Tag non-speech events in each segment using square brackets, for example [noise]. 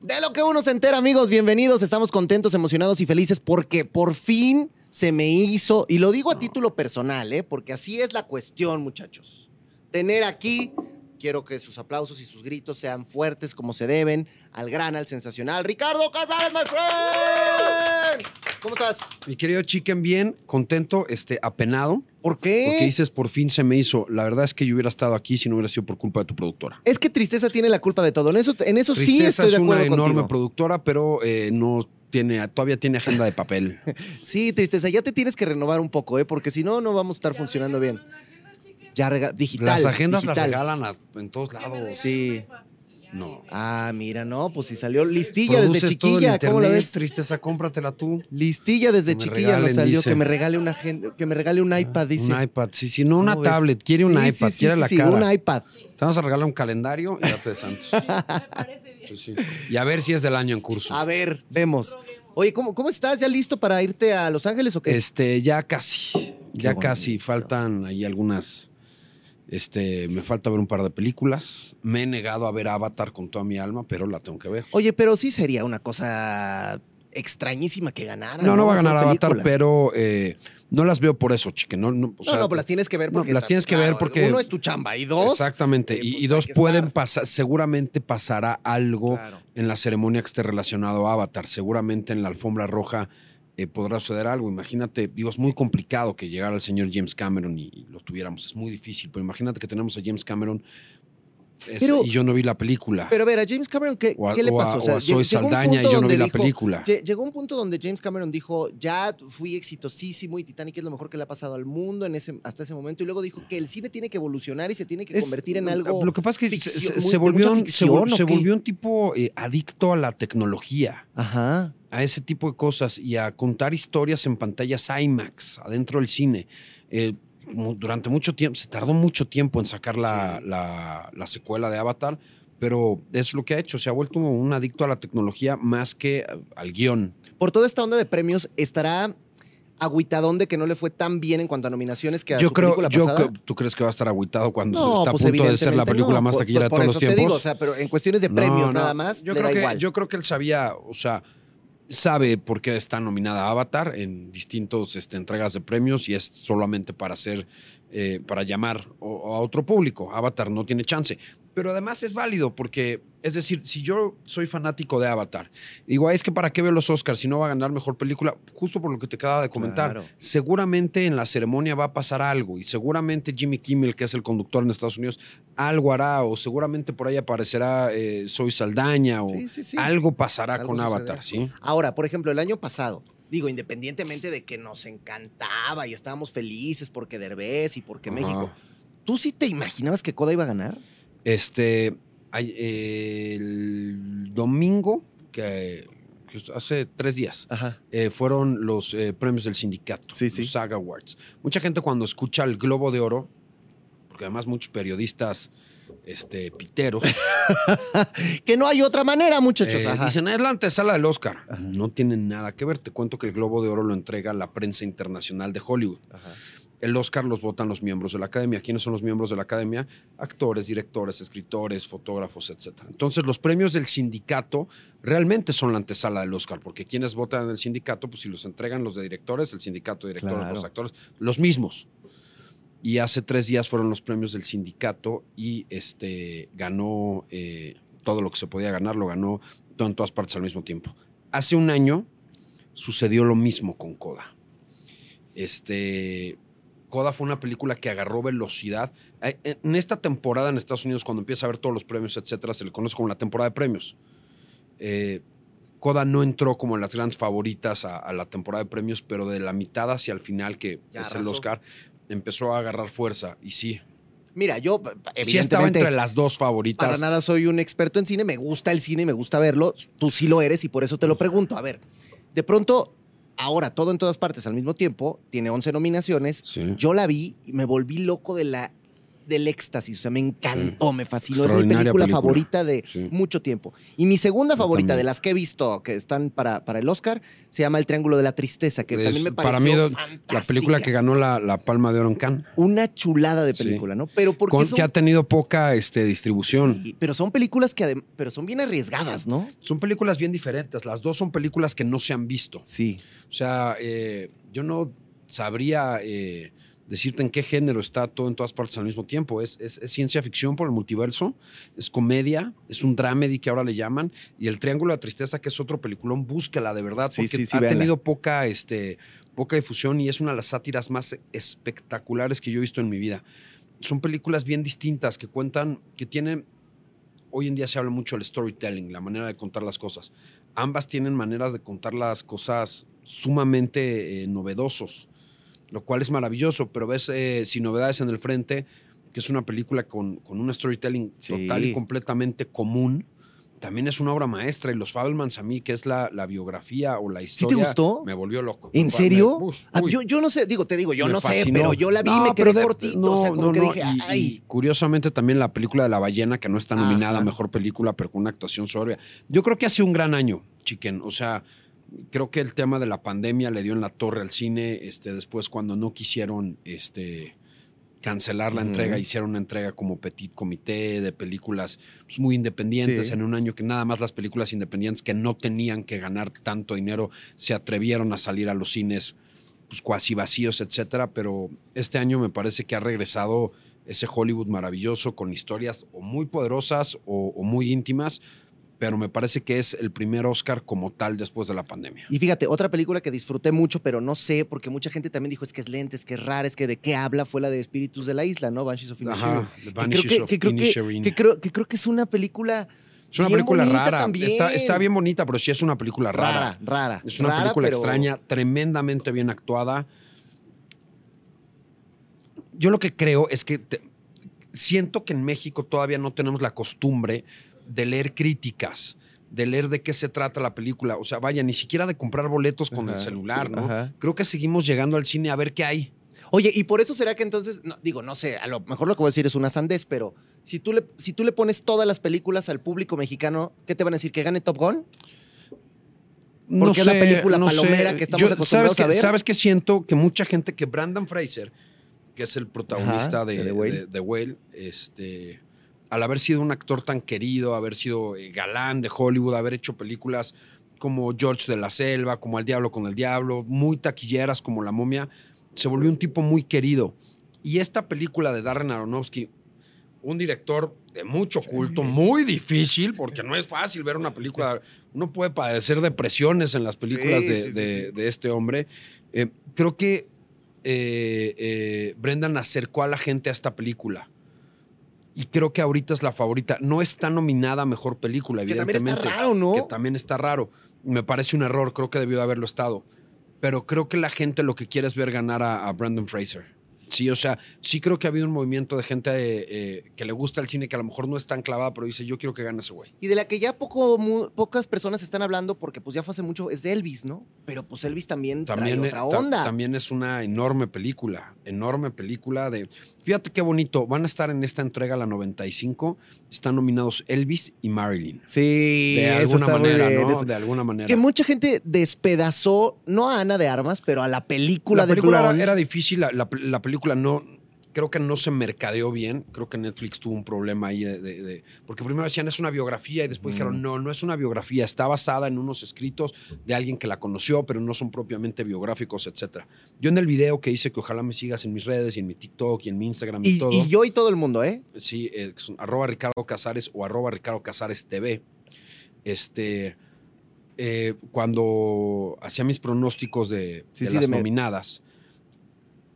De lo que uno se entera, amigos, bienvenidos. Estamos contentos, emocionados y felices porque por fin se me hizo, y lo digo a título personal, ¿eh? porque así es la cuestión, muchachos. Tener aquí, quiero que sus aplausos y sus gritos sean fuertes como se deben, al gran, al sensacional, Ricardo Casares, my friend. ¿Cómo estás? Mi querido Chicken, bien, contento, este, apenado. ¿Por qué? Porque dices, por fin se me hizo. La verdad es que yo hubiera estado aquí si no hubiera sido por culpa de tu productora. Es que Tristeza tiene la culpa de todo. En eso, en eso sí estoy de es acuerdo una enorme contigo. productora, pero eh, no tiene, todavía tiene agenda de papel. [laughs] Sí, Tristeza, ya te tienes que renovar un poco, ¿eh? porque si no, no vamos a estar funcionando bien. Ya digital. las agendas las regalan a- en todos lados. Sí. No. Ah, mira, no, pues si salió listilla Produces desde todo el chiquilla, ¿cómo la ves? Tristeza, cómpratela tú. Listilla desde me chiquilla nos regalen, salió dice. que me regale una que me regale un iPad, dice. Un iPad. Sí, sí, no una tablet. Quiere un Sí, iPad. sí, quiere sí, la sí, cara. un iPad. Te vamos a regalar un calendario y date de santos. Sí, sí. Y a ver si es del año en curso. A ver, vemos. Oye, ¿cómo, cómo estás? ¿Ya listo para irte a Los Ángeles o qué? Este, ya casi. Ya bonito. casi. Faltan ahí algunas. Este, me falta ver un par de películas. Me he negado a ver Avatar con toda mi alma, pero la tengo que ver. Oye, pero sí sería una cosa extrañísima que ganara. No, no va a ganar Avatar, película. pero eh, no las veo por eso, chique. No, no, o no, sea, no, pues las tienes que ver no, porque. las tienes que ver porque- Uno es tu chamba y dos. Exactamente. eh, y, pues y dos pueden pasar, seguramente pasará algo Claro. en la ceremonia que esté relacionado a Avatar. Seguramente en la alfombra roja eh, podrá suceder algo. Imagínate, digo, es muy complicado que llegara el señor James Cameron y, y lo tuviéramos. Es muy difícil, pero imagínate que tenemos a James Cameron es- Pero- y yo no vi la película. Pero a ver, a James Cameron, ¿qué, o a, qué le o pasó? o a lle- Zoe llegó un Saldaña y yo no vi la dijo- película. lle- Llegó un punto donde James Cameron dijo, ya fui exitosísimo y Titanic es lo mejor que le ha pasado al mundo en ese, hasta ese momento. Y luego dijo que el cine tiene que evolucionar y se tiene que Es- convertir en algo. Lo que pasa es que se- ficción- se, muy- se de volvió, un, se, ficción, ¿o volvió un tipo eh, adicto a la tecnología. Ajá. a ese tipo de cosas y a contar historias en pantallas IMAX, adentro del cine. Eh, durante mucho tiempo, se tardó mucho tiempo en sacar la, la- la secuela de Avatar, pero es lo que ha hecho, se ha vuelto un adicto a la tecnología más que al guion. Por toda esta onda de premios, ¿estará agüitadón de que no le fue tan bien en cuanto a nominaciones que a Yo su creo, película yo pasada? creo- ¿tú crees que va a estar agüitado cuando no, está pues a punto de ser la película no. más Por- taquillera de por todos eso los te tiempos? digo, o sea, pero en cuestiones de premios no. nada más, Yo le creo, da que, igual. yo creo que él sabía, o sea, sabe por qué está nominada Avatar en distintos este, entregas de premios y es solamente para hacer, eh, para llamar a otro público. Avatar no tiene chance. Pero además es válido porque, es decir, si yo soy fanático de Avatar, digo, "Ay, es que para qué veo los Oscars si no va a ganar mejor película, justo por lo que te acaba de comentar. Claro. Seguramente en la ceremonia va a pasar algo y seguramente Jimmy Kimmel, que es el conductor en Estados Unidos, algo hará o seguramente por ahí aparecerá eh, Soy Saldaña o Sí, sí, sí. algo pasará Algo con sucederá. Avatar, ¿sí? Ahora, por ejemplo, el año pasado, digo, independientemente de que nos encantaba y estábamos felices porque Derbez y porque Ajá. México, ¿tú sí te imaginabas que Coda iba a ganar? Este, el domingo, que, hace tres días, Ajá. eh, fueron los eh, premios del sindicato, Sí, sí. los SAG Awards. Mucha gente cuando escucha el Globo de Oro, porque además muchos periodistas este, piteros, [laughs] Que no hay otra manera, muchachos. Eh, dicen, es la antesala del Oscar. No tiene nada que ver. Te cuento que el Globo de Oro lo entrega la prensa internacional de Hollywood. Ajá. El Oscar los votan los miembros de la academia. ¿Quiénes son los miembros de la academia? Actores, directores, escritores, fotógrafos, etc. Entonces, los premios del sindicato realmente son la antesala del Oscar, porque quienes votan en el sindicato, pues si los entregan los de directores, el sindicato de directores, Claro. los actores, los mismos. Y hace tres días fueron los premios del sindicato y este ganó eh, todo lo que se podía ganar, lo ganó todo en todas partes al mismo tiempo. Hace un año sucedió lo mismo con Coda. Este, Coda fue una película que agarró velocidad. Eh, En esta temporada en Estados Unidos, cuando empieza a ver todos los premios, etcétera, se le conoce como la temporada de premios. Eh, Coda no entró como en las grandes favoritas a, a la temporada de premios, pero de la mitad hacia el final, que Ya es el. Oscar, empezó a agarrar fuerza. Y sí, Mira, yo, sí estaba evidentemente, entre las dos favoritas. para nada soy un experto en cine, me gusta el cine y me gusta verlo. Tú sí lo eres y por eso te lo pregunto. A ver, de pronto, ahora todo en todas partes al mismo tiempo, tiene 11 nominaciones. Sí. Yo la vi y me volví loco de la del éxtasis. O sea, me encantó, me fascinó. Es mi película, película. favorita de Sí. mucho tiempo. Y mi segunda favorita también. de las que he visto que están para, para el Oscar se llama El Triángulo de la Tristeza, que Es- también me pareció para mí, la película que ganó la, la Palma de Oro en Cannes. Una chulada de Sí. película, ¿no? Pero porque Con- son, que ha tenido poca este, distribución. Pero son películas que adem- pero son bien arriesgadas, ¿no? Son películas bien diferentes. Las dos son películas que no se han visto. Sí. O sea, eh, yo no sabría eh, decirte en qué género está todo en todas partes al mismo tiempo. Es, es- es ciencia ficción por el multiverso, es comedia, es un dramedy que ahora le llaman, y el Triángulo de la Tristeza, que es otro peliculón, búsquela de verdad, Sí, porque sí, sí, ha véanla. tenido poca, este, poca difusión y es una de las sátiras más espectaculares que yo he visto en mi vida. Son películas bien distintas que cuentan, que tienen hoy en día se habla mucho del storytelling, la manera de contar las cosas. Ambas tienen maneras de contar las cosas sumamente eh, novedosos, lo cual es maravilloso, pero ves eh, Sin Novedades en el Frente, que es una película con, con un storytelling Sí. total y completamente común. También es una obra maestra y Los Fabelmans a mí, que es la, la biografía o la te historia, gustó? me volvió loco. ¿En Me- serio? Ah, yo, yo no sé, digo, te digo, yo Me no sé, pero yo la vi y No, me quedé de- cortito. o sea, no, como no, que no, dije, y- y ay. curiosamente también la película de La Ballena, que no está nominada Ajá. a Mejor Película, pero con una actuación sobria. Yo creo que ha sido un gran año, chiquen. O sea, creo que el tema de la pandemia le dio en la torre al cine. Este, después, cuando no quisieron este, cancelar la entrega, hicieron una entrega como petit comité de películas pues, muy independientes Sí. en un año que nada más las películas independientes que no tenían que ganar tanto dinero se atrevieron a salir a los cines pues cuasi vacíos, etcétera, pero este año me parece que ha regresado ese Hollywood maravilloso con historias o muy poderosas o, o muy íntimas, pero me parece que es el primer Oscar como tal después de la pandemia. Y fíjate, otra película que disfruté mucho, pero no sé, porque mucha gente también dijo es que es lenta, es que es rara, es que de qué habla, fue la de Espíritus de la Isla, ¿no? Banshees of Inisherin. Que que, que creo que, creo, es una película. Es una bien película rara. Está, está bien bonita, pero sí es una película rara. rara, rara. Es una rara, película pero- extraña, tremendamente bien actuada. Yo lo que creo es que te- siento que en México todavía no tenemos la costumbre de leer críticas, de leer de qué se trata la película. O sea, vaya, ni siquiera de comprar boletos con el celular, ¿no? ajá. Creo que seguimos llegando al cine a ver qué hay. Oye, y por eso será que entonces, no, digo, no sé, a lo mejor lo que voy a decir es una sandez, pero si tú, le, si tú le pones todas las películas al público mexicano, ¿qué te van a decir? ¿Que gane Top Gun? Porque es la película palomera que estamos acostumbrados ¿sabes a ver? ¿Sabes qué siento? Que mucha gente que Brandon Fraser, que es el protagonista Ajá, de, de The de, de Whale, este, al haber sido un actor tan querido, haber sido eh, galán de Hollywood, haber hecho películas como George de la Selva, como Al Diablo con el Diablo, muy taquilleras como La Momia, se volvió un tipo muy querido. Y esta película de Darren Aronofsky, un director de mucho culto, muy difícil, porque no es fácil ver una película. [laughs] Uno puede padecer depresiones en las películas Sí, de, sí, sí, de- sí. de este hombre. Eh, creo que eh, eh, Brendan acercó a la gente a esta película. Y creo que ahorita es la favorita. No está nominada a mejor película, Que también evidentemente. está raro, ¿no? Que también está raro. Me parece un error, creo que debió de haberlo estado. Pero creo que la gente lo que quiere es ver ganar a, a Brandon Fraser. Sí, o sea, sí creo que ha habido un movimiento de gente eh, eh, que le gusta el cine, que a lo mejor no es tan clavada, pero dice, yo quiero que gane ese güey. Y de la que ya poco, mu- pocas personas están hablando, porque pues ya fue hace mucho, es de Elvis, ¿no? Pero pues Elvis también, También, trae eh, otra ta- onda. también es una enorme película, enorme película de... Fíjate qué bonito, van a estar en esta entrega, la 95, están nominados Elvis y Marilyn. sí, De alguna manera, bien, ¿no? De alguna manera. Que mucha gente despedazó, no a Ana de Armas, pero a la película la de película era, era difícil, la, la- la película no, creo que no se mercadeó bien, creo que Netflix tuvo un problema ahí, de, de- de- porque primero decían es una biografía y después Mm. dijeron no, no es una biografía, está basada en unos escritos de alguien que la conoció, pero no son propiamente biográficos, etc. Yo en el video que hice, que ojalá me sigas en mis redes y en mi TikTok y en mi Instagram y, y, todo, y yo y todo el mundo, ¿eh? sí, eh, son arroba Ricardo Casares o arroba Ricardo Casares TV, este... eh, cuando hacía mis pronósticos de, Sí, de sí, las nominadas,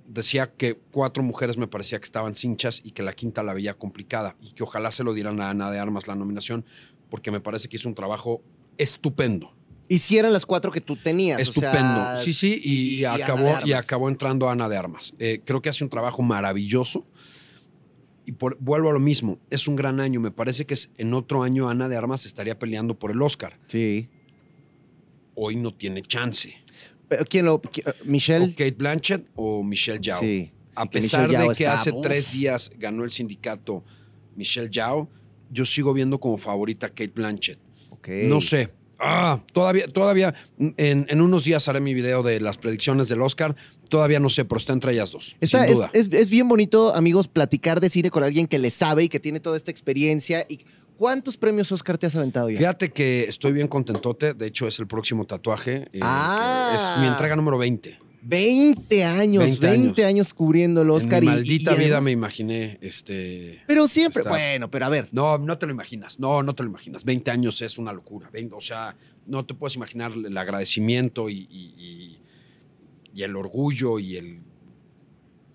decía que cuatro mujeres me parecía que estaban cinchas y que la quinta la veía complicada y que ojalá se lo dieran a Ana de Armas la nominación porque me parece que hizo un trabajo estupendo. Hicieran las cuatro que tú tenías. o Estupendo. sea, sí, sí, y, y- y Ana acabó, y acabó entrando Ana de Armas. Eh, creo que hace un trabajo maravilloso. Y por- vuelvo a lo mismo, es un gran año. Me parece que es, en otro año Ana de Armas estaría peleando por el Oscar. Sí. Hoy no tiene chance. Pero, ¿Quién lo...? qui- eh. Kate Blanchett o Michelle Yao. Sí, a que pesar Michelle de que está- hace uf. tres días ganó el sindicato Michelle Yao, yo sigo viendo como favorita a Kate Blanchett. Ok. No sé. Ah, todavía, todavía, en, en unos días haré mi video de las predicciones del Oscar. Todavía no sé, pero está entre ellas dos. Está- sin es, duda. es- es bien bonito, amigos, platicar de cine con alguien que le sabe y que tiene toda esta experiencia. ¿Y ¿Cuántos premios Oscar te has aventado ya? Fíjate que estoy bien contentote. De hecho, es el próximo tatuaje. eh, Ah. es mi entrega número 20. 20 años, 20 20 años, cubriendo el Oscar. en mi y- maldita y vida me imaginé este. Pero siempre, bueno, pero a ver. No, no te lo imaginas. No, no te lo imaginas. 20 años es una locura. 20, o sea, no te puedes imaginar el agradecimiento y, y- y- y el orgullo y el,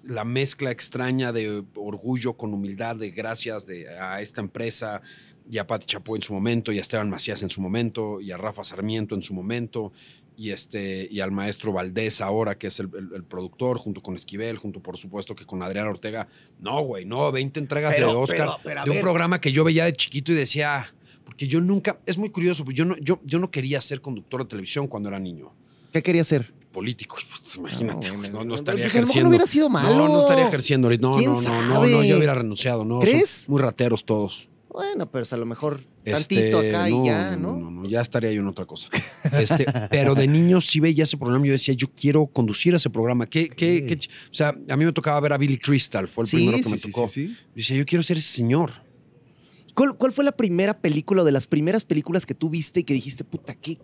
la mezcla extraña de orgullo con humildad, de gracias de, a esta empresa y a Pati Chapoy en su momento, y a Esteban Macías en su momento, y a Rafa Sarmiento en su momento, y, este, y al maestro Valdés ahora, que es el, el- el productor, junto con Esquivel, junto por supuesto que con Adrián Ortega. No, güey, no, 20 entregas Pero- de Oscar pero- de un ver. programa que yo veía de chiquito y decía, porque yo nunca, es muy curioso, porque yo no, yo, yo no quería ser conductor de televisión cuando era niño. ¿Qué quería hacer? Político, pues, imagínate, No, güey, no, no pues, estaría pues, no ejerciendo. hubiera sido malo. No, no estaría ejerciendo ahorita. No, ¿Quién no, no, no, no, yo hubiera renunciado, no. ¿Crees? Son muy rateros todos. Bueno, pero a lo mejor Este, tantito acá y ya, ¿no? No, no, ya estaría yo en otra cosa. Este, pero de niño sí veía ese programa yo decía, yo quiero conducir ese programa. ¿Qué, qué, o sea, a mí me tocaba ver a Billy Crystal, fue el Sí, primero que sí, me tocó. sí, sí. Yo decía, yo quiero ser ese señor. ¿Cuál, cuál fue la primera película o de las primeras películas que tú viste y que dijiste, puta, qué,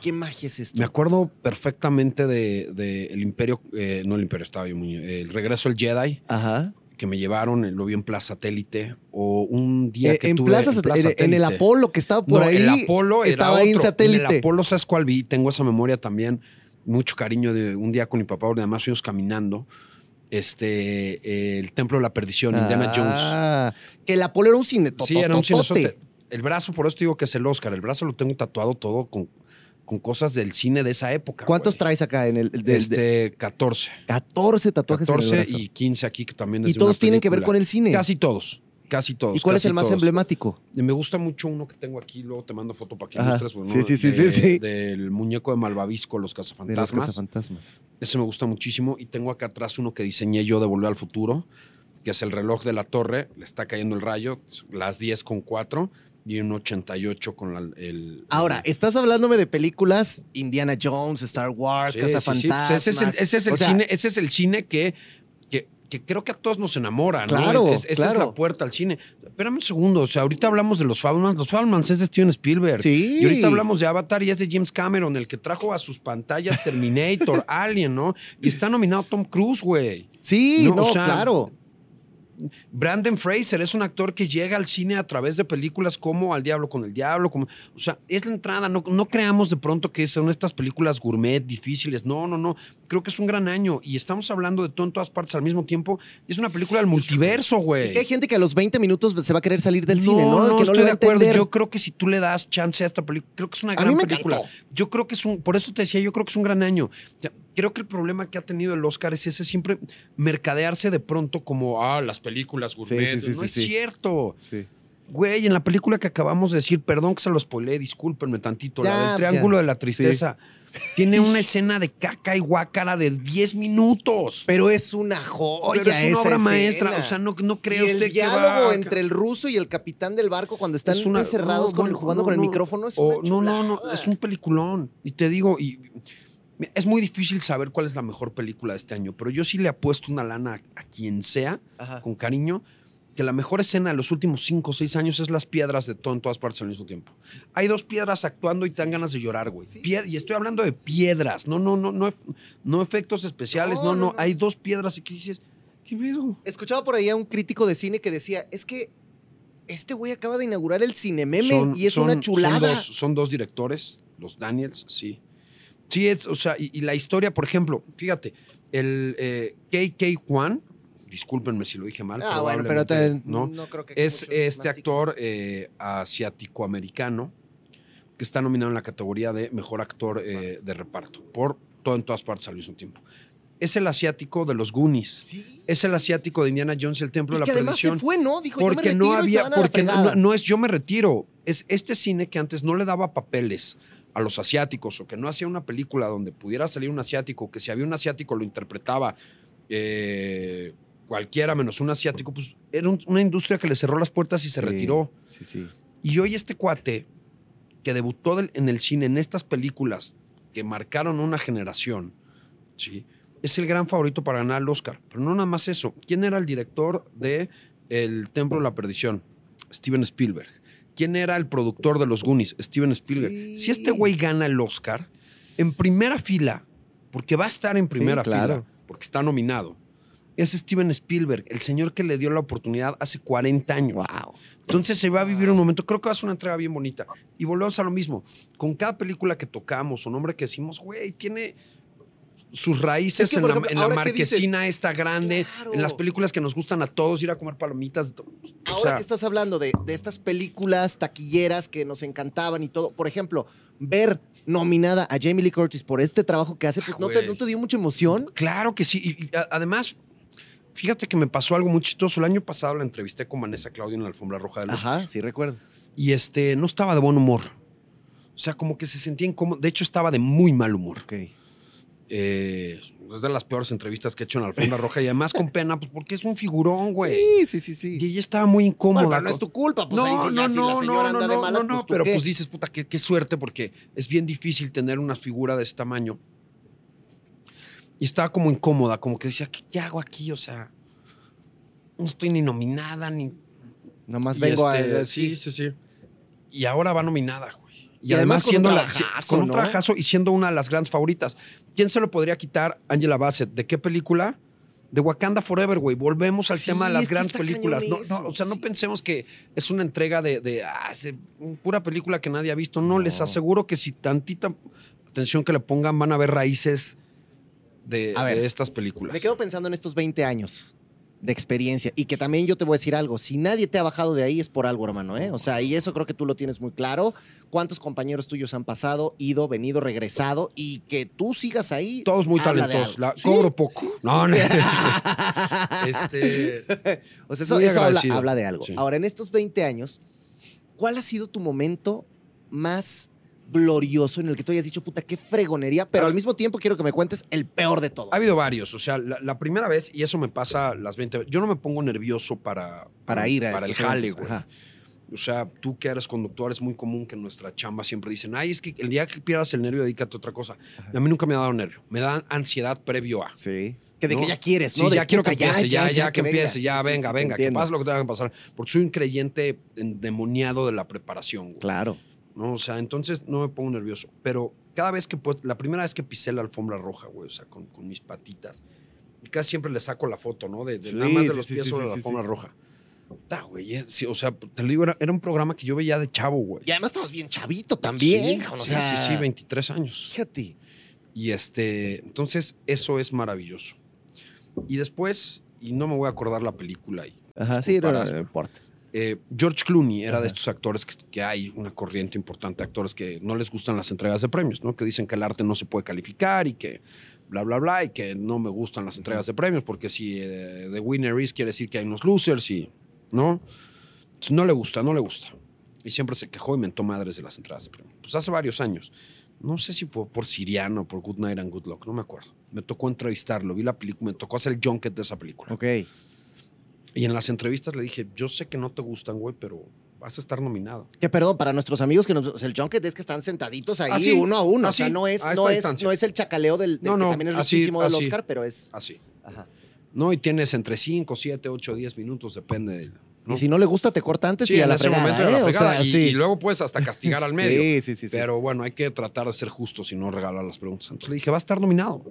qué magia es esto? Me acuerdo perfectamente de, de El Imperio, eh, no El Imperio, estaba yo muy El Regreso del Jedi, Ajá. Que me llevaron, eh, lo vi en Plaza Satélite, o un día Eh, que en, tuve Plaza en Sat- Plaza en- en el Satélite. Apolo que estaba por No, ahí. el Apolo estaba ahí en satélite. el Apolo, ¿sabes cuál vi? Tengo esa memoria también, mucho cariño de un día con mi papá, porque además fuimos caminando, este, eh, el Templo de la Perdición, Indiana Jones. Ah, Que el Apolo era un cine Sí, era un cinezote. El brazo, por eso te digo que es el Oscar. El brazo lo tengo tatuado todo con, con cosas del cine de esa época. ¿Cuántos güey. traes acá en el de- Este, 14. 14 tatuajes en el 14 y 15 aquí, que también es Y de todos una tienen que ver con el cine. Casi todos. Casi todos. ¿Y cuál es el más todos. emblemático? Me gusta mucho uno que tengo aquí, luego te mando foto para que Ajá. ilustres. pues, Sí, sí, sí, De- sí, sí. Del muñeco de Malvavisco, Los De los Cazafantasmas. cazafantasmas. Ese me gusta muchísimo. Y tengo acá atrás uno que diseñé yo de Volver al Futuro, que es el reloj de la torre. Le está cayendo el rayo, las 10 con 4 y un 88 con la- el... Ahora, estás hablándome de películas Indiana Jones, Star Wars, Sí, sí, sí. Pues ese es el, ese es el sea, cine, ese es el cine que, que, que creo que a todos nos enamora, ¿no? Claro, Es- esa es la puerta al cine. Espérame un segundo, o sea, ahorita hablamos de los Fablemans. Los Fablemans es de Steven Spielberg. Sí. Y ahorita hablamos de Avatar y es de James Cameron, el que trajo a sus pantallas Terminator, [laughs] Alien, ¿no? Y está nominado Tom Cruise, güey. Sí, No, no, o sea, claro. Brandon Fraser es un actor que llega al cine a través de películas como Al Diablo con el Diablo, como, o sea, es la entrada, no, no creamos de pronto que son estas películas gourmet difíciles, no, no, no, creo que es un gran año y estamos hablando de todo en todas partes al mismo tiempo, es una película del multiverso, güey. Que hay gente que a los 20 minutos se va a querer salir del cine, ¿no? No, que no estoy de acuerdo. entender. Yo creo que si tú le das chance a esta película, creo que es una A gran mí me película. encantó. Yo creo que es un, por eso te decía, yo creo que es un gran año. O sea, creo que el problema que ha tenido el Oscar es ese siempre mercadearse de pronto como, ah, las películas gourmet. sí, sí, no sí, es sí. cierto. Sí. Güey, en la película que acabamos de decir, perdón que se lo spoilé, discúlpenme tantito, Ya, la del Triángulo ya. de la Tristeza, tiene una escena de caca y guácara de 10 minutos. Pero es una joya Pero es una esa obra escena. maestra, o sea, no, no cree y usted el diálogo entre el ruso y el capitán del barco cuando están Es una- encerrados no, con el- bueno, jugando no, con el no. micrófono es O- una no, no, no, es un peliculón. Y te digo, y, es muy difícil saber cuál es la mejor película de este año, pero yo sí le apuesto una lana a, a quien sea, Ajá. con cariño, que la mejor escena de los últimos cinco o seis años es las piedras de todo en todas partes al mismo tiempo. Hay dos piedras actuando y te dan ganas de llorar, güey. Sí, y estoy hablando de piedras, no, no, no, no, no efectos especiales, No, no, no, no, no. Hay dos piedras y que dices, ¿qué pedo? Escuchaba por ahí a un crítico de cine que decía, es que este güey acaba de inaugurar el cinememe Son- y es son- una chulada. Son dos, son dos directores, los Daniels, sí. Sí, es, o sea, y, y la historia, por ejemplo, fíjate, el eh, KK Kwan, discúlpenme si lo dije mal. ah, bueno, pero te- no, ¿no? creo que Es este actor eh, asiático-americano que está nominado en la categoría de mejor actor eh, de reparto por todo en todas partes al mismo tiempo. Es el asiático de los Goonies. Sí. Es el asiático de Indiana Jones y el Templo Y de que la además Perdición se fue, ¿no? Dijo, yo me porque no y se había, van a la porque no- no es yo me retiro, es este cine que antes no le daba papeles a los asiáticos o que no hacía una película donde pudiera salir un asiático, que si había un asiático lo interpretaba eh, cualquiera menos un asiático, pues era un- una industria que le cerró las puertas y se Sí, retiró. Sí, sí. Y hoy este cuate que debutó del- en el cine en estas películas que marcaron una generación, ¿sí? es el gran favorito para ganar el Oscar. Pero no nada más eso. ¿Quién era el director de El Templo de la Perdición? Steven Spielberg. ¿Quién era el productor de los Goonies? Steven Spielberg. Sí. Si este güey gana el Oscar, en primera fila, porque va a estar en primera claro. fila, porque está nominado, es Steven Spielberg, el señor que le dio la oportunidad hace 40 años. Wow. Entonces se va a vivir un momento, creo que va a ser una entrega bien bonita. Y volvemos a lo mismo, con cada película que tocamos o nombre que decimos, güey, tiene sus raíces Es que, en, la, en que dices- marquesina esta grande, Claro. en las películas que nos gustan a todos, ir a comer palomitas. O Ahora sea, que estás hablando de, de estas películas taquilleras que nos encantaban y todo, por ejemplo, ver nominada a Jamie Lee Curtis por este trabajo que hace, pues ¿no te. ¿no te dio mucha emoción? Claro que sí. Y, además, fíjate que me pasó algo muy chistoso. El año pasado la entrevisté con Vanessa Claudio en la alfombra roja de los Ajá, sí recuerdo. y este no estaba de buen humor. O sea, como que se sentía incómodo. De hecho, estaba de muy mal humor. Ok. Eh, es de las peores entrevistas que he hecho en la alfombra roja y además con pena, pues porque es un figurón, güey. Sí, sí, sí, sí. Y ella estaba muy incómoda. Bueno, pero no es tu culpa, pues no, ahí sí ya no, si no, la señora no, anda no, de no, malas, no, pues, ¿tú pero qué? pues dices, puta, qué, qué suerte, porque es bien difícil tener una figura de ese tamaño. Y estaba como incómoda, como que decía, ¿qué, qué hago aquí? O sea, no estoy ni nominada, ni... Nomás Y vengo este, a... Sí, sí, sí. Y ahora va nominada, güey. Y, Y además siendo un la- con un ¿no? y siendo una de las grandes favoritas. ¿Quién se lo podría quitar? Angela Bassett. ¿De qué película? De Wakanda Forever, güey. Volvemos al Sí, tema de las grandes películas. No, no, o sea, no pensemos que es una entrega de, de, ah, pura película que nadie ha visto. No, les aseguro que si tantita atención que le pongan, van a ver raíces de, A ver, de estas películas. Me quedo pensando en estos 20 años de experiencia y que también yo te voy a decir algo, si nadie te ha bajado de ahí es por algo, hermano, ¿eh? O sea, y eso creo que tú lo tienes muy claro. ¿Cuántos compañeros tuyos han pasado, ido, venido, regresado y que tú sigas ahí? Todos muy talentosos. algo. La- Sí, cobro poco. sí, no, sí. no. [laughs] este, O sea, eso, eso habla, habla de algo. Ahora, en estos 20 años, ¿cuál ha sido tu momento más glorioso en el que tú hayas dicho, puta, qué fregonería, pero Ah. al mismo tiempo quiero que me cuentes el peor de todo? Ha habido varios, o sea, la, la primera vez, y eso me pasa las 20 veces, yo no me pongo nervioso para, Para ir a para el jale, güey. O sea, tú que eres conductor, es muy común que en nuestra chamba siempre dicen, ay, es que el día que pierdas el nervio, dedícate a otra cosa. A mí nunca me ha dado nervio, me da ansiedad previo a. Sí. Que de ¿no? que ya quieres, Sí, ¿no? De ya quiero que empiece, ya, ya, que, venga. empiece, ya, Sí, venga, sí, venga, que pase lo que tenga que pasar. Porque soy un creyente endemoniado de la preparación, güey. Claro. ¿No? O sea, entonces no me pongo nervioso. Pero cada vez que pues, la primera vez que pisé la alfombra roja, güey, o sea, con, con mis patitas, y casi siempre le saco la foto, ¿no? De, de Sí, nada más de sí, los pies sí, sobre sí, la sí, alfombra sí. roja. Está, güey. eh, sí, o sea, te lo digo, era, era un programa que yo veía de chavo, güey. Y además estabas bien chavito también, Sí, o sí, sea, sí, sí, 23 años. Fíjate. Y este, entonces, eso es maravilloso. Y después, y no me voy a acordar la película. Y, Ajá, sí, no, no, no importa. Eh, George Clooney era Ajá. de estos actores que, que hay una corriente importante de actores que no les gustan las entregas de premios, ¿no? Que dicen que el arte no se puede calificar y que bla, bla, bla, y que no me gustan las entregas de premios porque si eh, The Winner is quiere decir que hay unos losers y, ¿no? Entonces, no le gusta, no le gusta. Y siempre se quejó y mentó madres de las entradas de premios. Pues hace varios años. No sé si fue por Siriano o por Good Night and Good Luck, no me acuerdo. Me tocó entrevistarlo, vi la película, me tocó hacer el junket de esa película. Ok. Y en las entrevistas le dije, yo sé que no te gustan, güey, pero vas a estar nominado. Que perdón, para nuestros amigos que nos, el junket es que están sentaditos ahí Ah, sí. uno a uno. Ah, o sea, no es, no es, no es el chacaleo del, del No, no, que también es así- muchísimo del así. Oscar, pero es. Así. Ajá. No, y tienes entre 5, 7, 8, 10 minutos, depende del. ¿no? Y si no le gusta, te corta antes Sí, y a en la ese fregada, momento era ¿eh? la O sea, fregada, y, sí. y luego puedes hasta castigar al [laughs] medio. Sí, sí, sí, sí. Pero bueno, hay que tratar de ser justos y no regalar las preguntas. Entonces le dije, vas a estar nominado.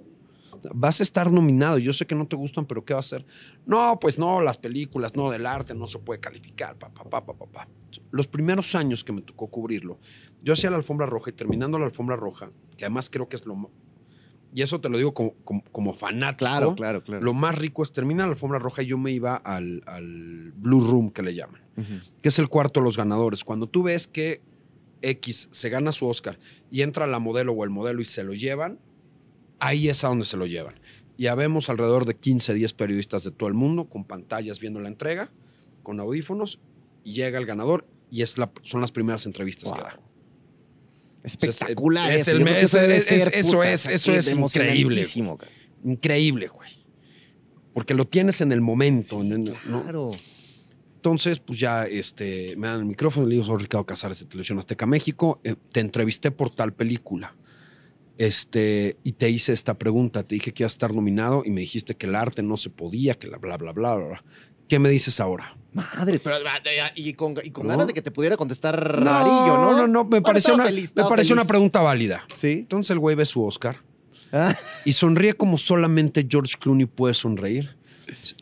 Vas a estar nominado. Yo sé que no te gustan, pero ¿qué va a hacer? No, pues no, las películas, no, del arte no se puede calificar. Pa, pa, pa, pa, pa, pa. Los primeros años que me tocó cubrirlo, yo hacía la alfombra roja y terminando la alfombra roja, que además creo que es lo. Y eso te lo digo como, como, como fanático. Claro, claro, claro. Lo más rico es terminar la alfombra roja y yo me iba al, al Blue Room, que le llaman que es el cuarto de los ganadores. Cuando tú ves que X se gana su Oscar y entra la modelo o el modelo y se lo llevan, ahí es a donde se lo llevan. Y habemos alrededor de 15, 10 periodistas de todo el mundo con pantallas viendo la entrega, con audífonos, y llega el ganador y es la, son las primeras entrevistas que da. Espectacular Es eso. el es- debe es- ser, eso puta, es- eso es increíble. Increíble, güey. porque lo tienes en el momento. en el- ¿no? Claro. Entonces, pues ya este, me dan el micrófono y le digo, soy Ricardo Casares de Televisión Azteca México, eh, te entrevisté por tal película. Este, y te hice esta pregunta, te dije que ibas a estar nominado y me dijiste que el arte no se podía, que la bla, bla, bla, bla. bla. ¿Qué me dices ahora? Madre, pero y con, y con ¿No? ganas de que te pudiera contestar rarillo, ¿no? No, no, me pareció, una, feliz, me pareció una pregunta válida. Sí. Entonces el güey ve su Oscar Ah, y sonríe como solamente George Clooney puede sonreír.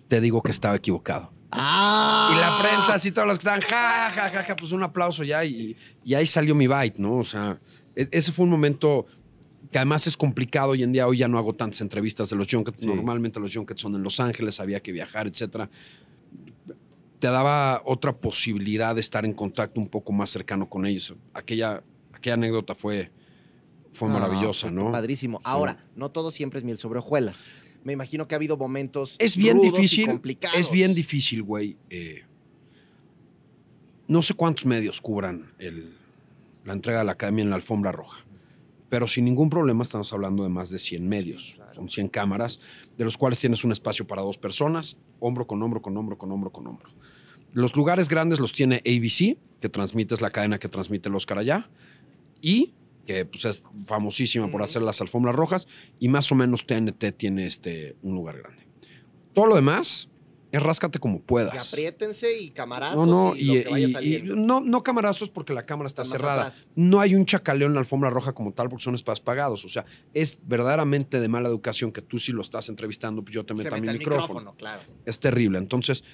Te digo que estaba equivocado. Ah. Y la prensa, así todos los que están, ja, ja, ja, ja, pues un aplauso ya y, y ahí salió mi bite, ¿no? O sea, e- ese fue un momento que además es complicado hoy en día. Hoy ya no hago tantas entrevistas de los junkets. Sí. Normalmente los junkets son en Los Ángeles, había que viajar, etcétera. Te daba otra posibilidad de estar en contacto un poco más cercano con ellos. Aquella, aquella anécdota fue, fue Ah, maravillosa, fue ¿no? Padrísimo. Ahora, no todo siempre es miel sobre hojuelas. Me imagino que ha habido momentos Es bien rudos y difícil. complicados. Es bien difícil, güey. eh, no sé cuántos medios cubran el- la entrega de la academia en la alfombra roja. Pero sin ningún problema estamos hablando de más de 100 medios. Claro. Son 100 cámaras, de los cuales tienes un espacio para dos personas, hombro con hombro, con hombro, con hombro, con hombro. Los lugares grandes los tiene ABC, que transmite, es la cadena que transmite el Oscar allá, y que pues, es famosísima por hacer las alfombras rojas, y más o menos TNT tiene este, un lugar grande. Todo lo demás es ráscate como Y puedas. apriétense y camarazos No, no, y, lo y, que vaya y- y no, no camarazos porque la cámara está cerrada. atrás. No hay un chacaleo en la alfombra roja como tal porque son espacios pagados. O sea, es verdaderamente de mala educación que tú si lo estás entrevistando, pues yo te meta mi el micrófono. micrófono, claro. Es terrible. Entonces,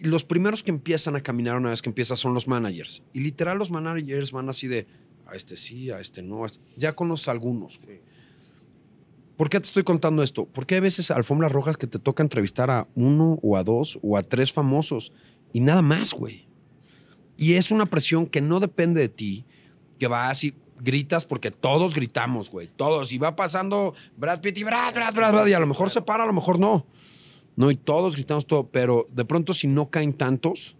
los primeros que empiezan a caminar una vez que empiezas son los managers. Y literal los managers van así de, a este sí, a este no. a este-". Ya conoces algunos. ¿Por qué te estoy contando esto? Porque hay veces alfombras rojas que te toca entrevistar a uno o a dos o a tres famosos y nada más, güey. Y es una presión que no depende de ti, que vas y gritas porque todos gritamos, güey. Todos. Y va pasando Brad Pitt y Brad, Brad, Brad, Brad, y a lo mejor se para, a lo mejor no. No, y todos gritamos todo, pero de pronto si no caen tantos,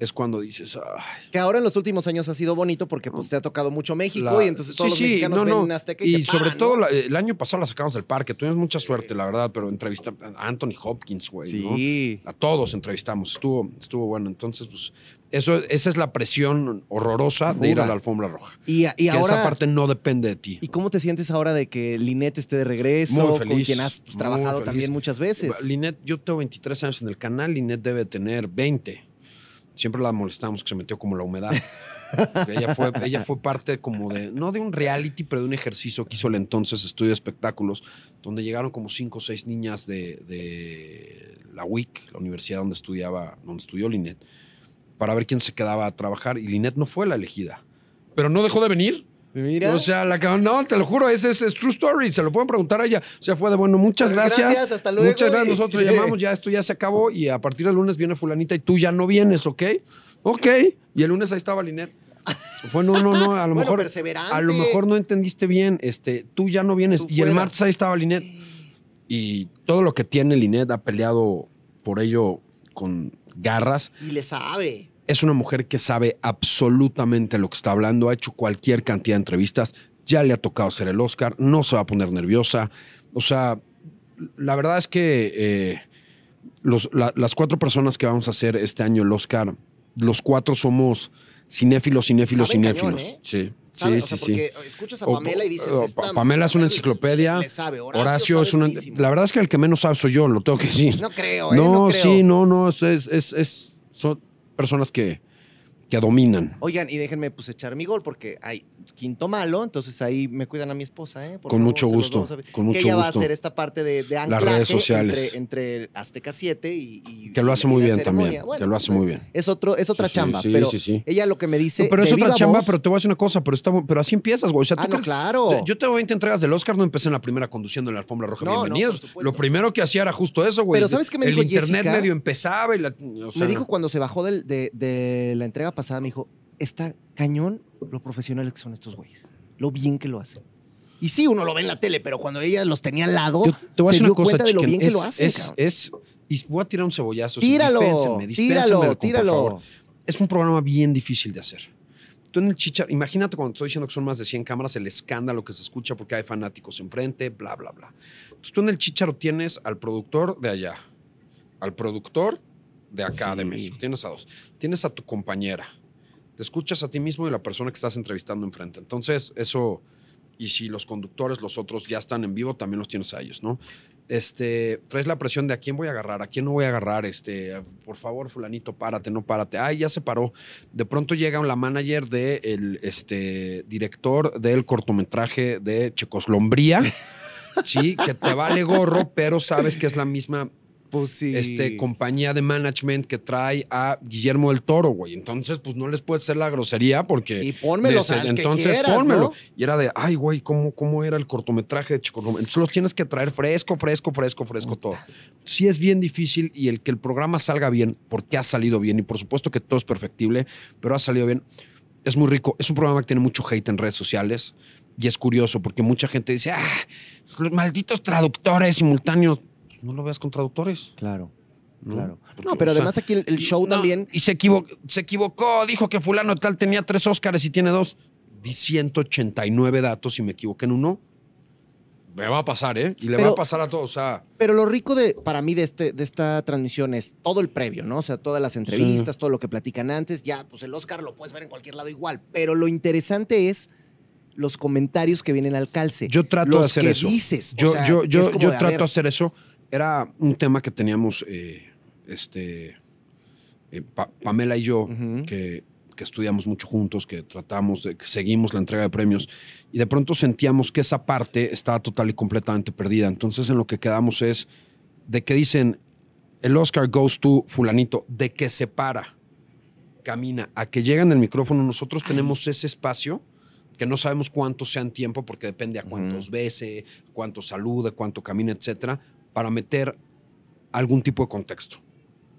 es cuando dices, ay, Que ahora en los últimos años ha sido bonito porque pues te ha tocado mucho México La- y entonces sí, todos los sí, mexicanos no, ven no. Azteca y, Y se sobre paran, todo ¿no? la- el año pasado la sacamos del parque. Tuvimos mucha suerte, la verdad, pero entrevista a Anthony Hopkins, güey. Sí. A todos entrevistamos. Estuvo, estuvo bueno. Entonces, pues, eso, esa es la presión horrorosa de ir a la alfombra roja. Y, y que ahora... esa parte no depende de ti. ¿Y cómo te sientes ahora de que Linet esté de regreso? Muy Con feliz, quien has pues, trabajado feliz. también muchas veces. Linet, yo tengo 23 años en el canal, Linet debe tener 20. Siempre la molestamos que se metió como la humedad. [laughs] Ella fue, ella fue parte como de, no de un reality, pero de un ejercicio que hizo el entonces estudio de espectáculos, donde llegaron como cinco o seis niñas de, de la UIC, la universidad donde estudiaba, donde estudió Linet, para ver quién se quedaba a trabajar. Y Linet no fue la elegida. Pero no dejó de venir. Mira. O sea, la no, te lo juro, es, es, es true story, se lo pueden preguntar a ella. O sea, fue de bueno, muchas gracias. Gracias, hasta luego. Muchas gracias, nosotros llamamos, ya esto ya se acabó y a partir del lunes viene fulanita y tú ya no vienes, ¿ok? Ok. Y el lunes ahí estaba Linet. Fue, no, no, no, a lo Bueno, mejor. A lo mejor no entendiste bien, este, tú ya no vienes. Y el martes ahí estaba Linet. Y todo lo que tiene Linet ha peleado por ello con garras. Y le sabe. Es una mujer que sabe absolutamente lo que está hablando, ha hecho cualquier cantidad de entrevistas, ya le ha tocado hacer el Oscar, no se va a poner nerviosa. O sea, la verdad es que eh, los- la- las cuatro personas que vamos a hacer este año el Oscar, los cuatro somos cinéfilos, cinéfilos, Saben cañón, cinéfilos. ¿eh? Sí, ¿Sabe? sí, o sea, sí, escuchas a O- Pamela y dices. esta Pamela es una enciclopedia. Le sabe. Horacio, Horacio, es una. La verdad es que el que menos sabe soy yo, lo tengo que decir. No creo, ¿eh? No, No, creo. sí, no, no. Es, es, es- es- son personas que, que dominan. Oigan, y déjenme pues echar mi gol porque hay quinto malo, entonces ahí me cuidan a mi esposa, ¿eh? Por Con favor, mucho gusto, con mucho que ella va a hacer esta parte de, de anclaje redes sociales. Entre, entre Azteca 7 y, y- Que lo hace muy bien ceremonia. también, Bueno, que lo hace pues, muy bien. Es, otro, es otra Sí, chamba, sí, pero sí, sí. ella lo que me dice. pero es otra chamba, pero te voy a decir una cosa, pero, está, pero así empiezas, güey. O sea, ¿tú Ah, no, crees- claro. Yo tengo 20 entregas del Oscar, no empecé en la primera conduciendo en la alfombra roja. No, no, Bienvenidos. Lo primero que hacía era justo eso, güey. Pero ¿sabes qué me El dijo internet Jessica? medio empezaba y la. me dijo cuando se bajó de la entrega pasada, me dijo, está cañón lo profesionales que son estos güeyes. Lo bien que lo hacen. Y sí, uno lo ve en la tele, pero cuando ella los tenía al lado, Yo te voy se dio cosa, cuenta de lo chiquen, bien que es, lo hacen, es, es- y voy a tirar un cebollazo. Tíralo, dispénsenme, dispénsenme, tíralo, por tíralo. favor. Es un programa bien difícil de hacer. Tú en el Chicharo, imagínate cuando estoy diciendo que son más de 100 cámaras, el escándalo que se escucha porque hay fanáticos enfrente, bla, bla, bla. Entonces tú en el Chicharo tienes al productor de allá, al productor de acá, de. México. Tienes a dos. Tienes a tu compañera. Te escuchas a ti mismo y la persona que estás entrevistando enfrente. Entonces, eso. Y si los conductores, los otros ya están en vivo, también los tienes a ellos, ¿no? Este, traes la presión de a quién voy a agarrar, a quién no voy a agarrar, este, por favor, fulanito, párate, no párate. Ay, ya se paró. De pronto llega la manager del este, director del cortometraje de Checoslombría, [laughs] sí, que te vale gorro, pero sabes que es la misma Pues sí. este, compañía de management que trae a Guillermo del Toro, güey. Entonces, pues no les puedes hacer la grosería porque. Y pónmelos les- al que Entonces, quieras, pónmelo. ¿no? Y era de, ay, güey, ¿cómo, ¿cómo era el cortometraje de Chico Entonces los tienes que traer fresco, fresco, fresco, fresco, todo. Sí es bien difícil y el que el programa salga bien, porque ha salido bien, y por supuesto que todo es perfectible, pero ha salido bien. Es muy rico. Es un programa que tiene mucho hate en redes sociales. Y es curioso porque mucha gente dice, ah, los malditos traductores simultáneos. No lo veas con traductores. Claro. ¿no? Claro. Porque, No, pero o sea, además aquí el, el show no, también. Y se, equivo- se equivocó, dijo que fulano tal tenía tres Óscares y tiene dos. Di 189 datos y me equivoqué en uno. Me va a pasar, ¿eh? Y le Pero- va a pasar a todos. O sea, Pero lo rico de, para mí de, este, de esta transmisión es todo el previo, ¿no? O sea, todas las entrevistas, todo lo que platican antes. Ya, pues el Oscar lo puedes ver en cualquier lado igual. Pero lo interesante es los comentarios que vienen al calce. yo trato los de hacer que eso. dices. o Yo, sea, yo, que yo, es como yo de, a trato de hacer eso. Era un tema que teníamos, eh, este, eh, Pa- Pamela y yo, que, que estudiamos mucho juntos, que tratamos, de, que seguimos la entrega de premios, y de pronto sentíamos que esa parte estaba total y completamente perdida. Entonces en lo que quedamos es de que dicen, el Oscar goes to fulanito, de que se para, camina, a que llega en el micrófono, nosotros tenemos ese espacio que no sabemos cuánto sea en tiempo, porque depende a cuántos bese, cuánto salude, cuánto camina, etcétera, para meter algún tipo de contexto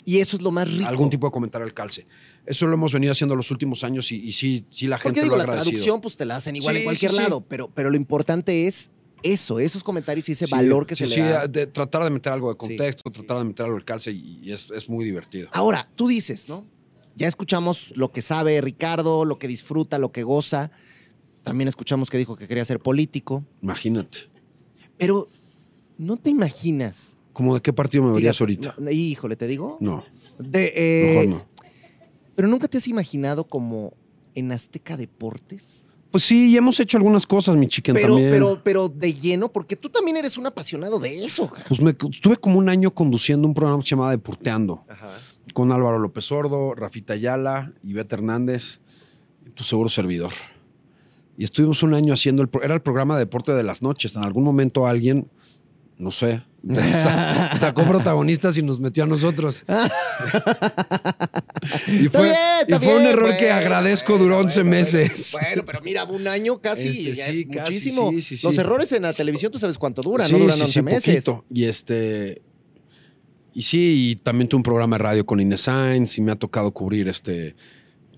Y eso es lo más rico. algún tipo de comentario al calce. Eso lo hemos venido haciendo los últimos años y, y sí, sí la gente Porque digo, lo ha la agradecido. traducción pues te la hacen igual Sí, en cualquier sí, sí. lado, pero, pero lo importante es eso, esos comentarios y ese Sí, valor que sí, se sí, le da. de tratar de meter algo de Sí, contexto, sí. tratar de meter algo al calce y, y es, es muy divertido. Ahora, tú dices, ¿no? Ya escuchamos lo que sabe Ricardo, lo que disfruta, lo que goza. También escuchamos que dijo que quería ser político. Imagínate. Pero no te imaginas. ¿Cómo de qué partido me verías ahorita? no, híjole, te digo. No, De, eh, mejor no. Pero nunca te has imaginado como en Azteca Deportes. Pues sí, hemos hecho algunas cosas, mi chiquen Pero, también. pero, pero de lleno, porque tú también eres un apasionado de eso. cara. Pues me, estuve como un año conduciendo un programa que se llamaba Deporteando, Ajá. con Álvaro López Sordo, Rafita Ayala, Ivette Hernández, tu seguro servidor. Y estuvimos un año haciendo, el, era el programa de deporte de las noches. En algún momento alguien, no sé, [laughs] sa- sacó protagonistas y nos metió a nosotros. [laughs] y fue, bien, y un error que agradezco, bueno, duró bueno, 11 bueno. meses. Bueno, pero mira, un año casi, Este, ya sí, es casi, muchísimo. sí, sí, sí. Los errores en la televisión, tú sabes cuánto duran, no duran sí, 11 sí, meses. poquito. Y este. Y sí, y también tuve un programa de radio con Inés Sainz y me ha tocado cubrir este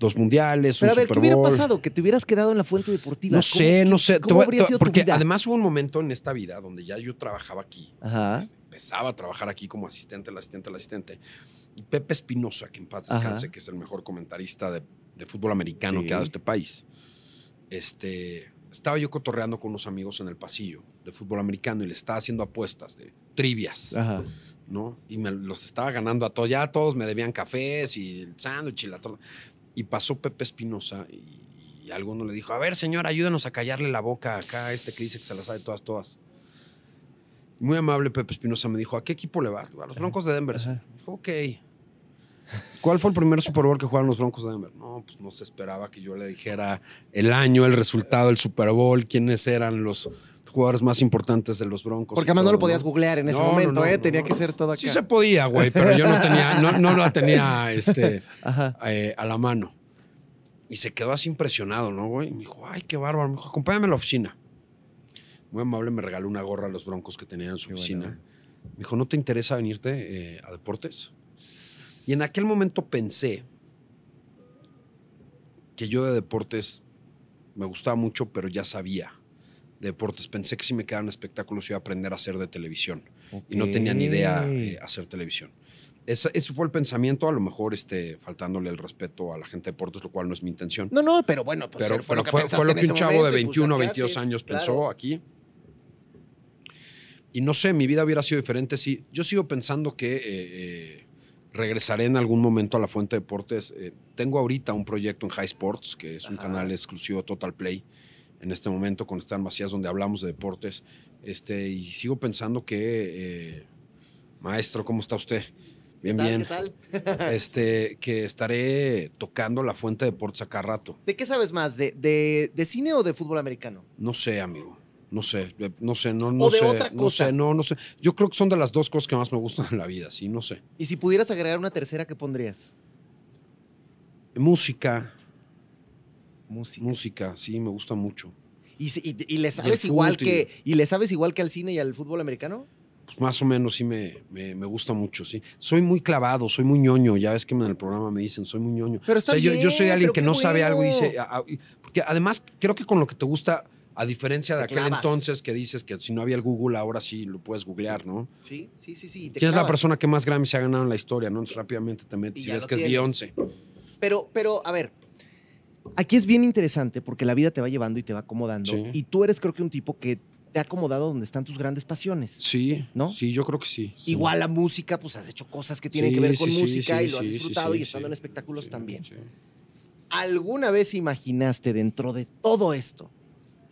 dos mundiales, Pero a ver, ¿qué hubiera Bowl. pasado? Que te hubieras quedado en la fuente deportiva. No ¿Cómo- sé, no sé. ¿Cómo habría sido tu porque vida? además hubo un momento en esta vida donde ya yo trabajaba aquí. Ajá. Empezaba a trabajar aquí como asistente, el asistente, el asistente. Y Pepe Espinosa, que en paz descanse, Ajá. que es el mejor comentarista de, de fútbol americano Sí. que ha dado este país. Este, estaba yo cotorreando con unos amigos en el pasillo de fútbol americano y le estaba haciendo apuestas de trivias. Ajá. ¿no? Y me los estaba ganando a todos. Ya todos me debían cafés y el sándwich y la torta. Y pasó Pepe Espinosa y, y alguno le dijo, a ver, señor, ayúdanos a callarle la boca acá a este que dice que se las sabe todas, todas. Muy amable Pepe Espinosa me dijo, ¿a qué equipo le vas? A los Broncos de Denver. Dijo, ok. ¿Cuál fue el primer Super Bowl que jugaron los Broncos de Denver? No, pues no se esperaba que yo le dijera el año, el resultado del Super Bowl, quiénes eran los jugadores más importantes de los Broncos. Porque además no lo podías googlear en ese No, no, momento, no, ¿eh? no, Tenía no, que no. ser todo acá. Sí se podía, güey, pero yo no tenía, no, no la tenía [laughs] este, eh, a la mano. Y se quedó así impresionado, ¿no, güey? Y me dijo, ay, qué bárbaro. Me dijo, acompáñame a la oficina. Muy amable, me regaló una gorra a los broncos que tenía en su Qué oficina. bueno. Me dijo, ¿no te interesa venirte eh, a deportes? Y en aquel momento pensé que yo de deportes me gustaba mucho, pero ya sabía de deportes. Pensé que si me quedaban espectáculos iba a aprender a hacer de televisión y no tenía ni idea eh, hacer televisión. Ese, ese fue el pensamiento, a lo mejor este, faltándole el respeto a la gente de deportes, lo cual no es mi intención. No, no, pero bueno, pues pero, fue, pero lo que fue, lo que un chavo de momento y, pues, 21 o ¿qué 22 haces? años Claro. pensó aquí. Y no sé, mi vida hubiera sido diferente si. Yo sigo pensando que eh, eh, regresaré en algún momento a la Fuente de Deportes. Eh, tengo ahorita un proyecto en High Sports, que es un canal exclusivo Total Play, en este momento con Stan Macías, donde hablamos de deportes. Este, y sigo pensando que. eh, maestro, ¿cómo está usted? Bien, ¿Qué tal? bien. ¿Qué tal? [laughs] Este, que estaré tocando la Fuente de Deportes acá rato. ¿De qué sabes más? ¿De, de, de cine o de fútbol americano? No sé, amigo. No sé, eh, no sé, no, no O de sé. otra No cosa. sé, no, no sé. Yo creo que son de las dos cosas que más me gustan en la vida, sí, no sé. Y si pudieras agregar una tercera, ¿qué pondrías? Música, Música. música, sí, me gusta mucho. ¿Y, si- y- y le sabes igual que y le sabes igual que al cine y al fútbol americano? Pues más o menos sí me, me, me gusta mucho, sí. Soy muy clavado, soy muy ñoño. Ya ves que en el programa me dicen, soy muy ñoño. Pero está O sea, yo, yo soy bien, alguien que no sabe algo y dice. Porque además, creo que con lo que te gusta, a diferencia de Te aquel clavas. entonces que dices que si no había el Google, ahora sí lo puedes googlear, ¿no? Sí, sí, sí, sí. te ¿Quién es la persona que más Grammy se ha ganado en la historia? ¿no? Entonces, rápidamente te metes Y ves que es tienes. Beyoncé. Pero, pero, a ver, aquí es bien interesante porque la vida te va llevando y te va acomodando. Sí. Y tú eres, creo que, un tipo que te ha acomodado donde están tus grandes pasiones. Sí, ¿No? Sí, yo creo que sí. sí. Igual la música, pues has hecho cosas que tienen Sí, que ver con sí, música y lo has disfrutado y estando en espectáculos también. sí. ¿Alguna vez imaginaste dentro de todo esto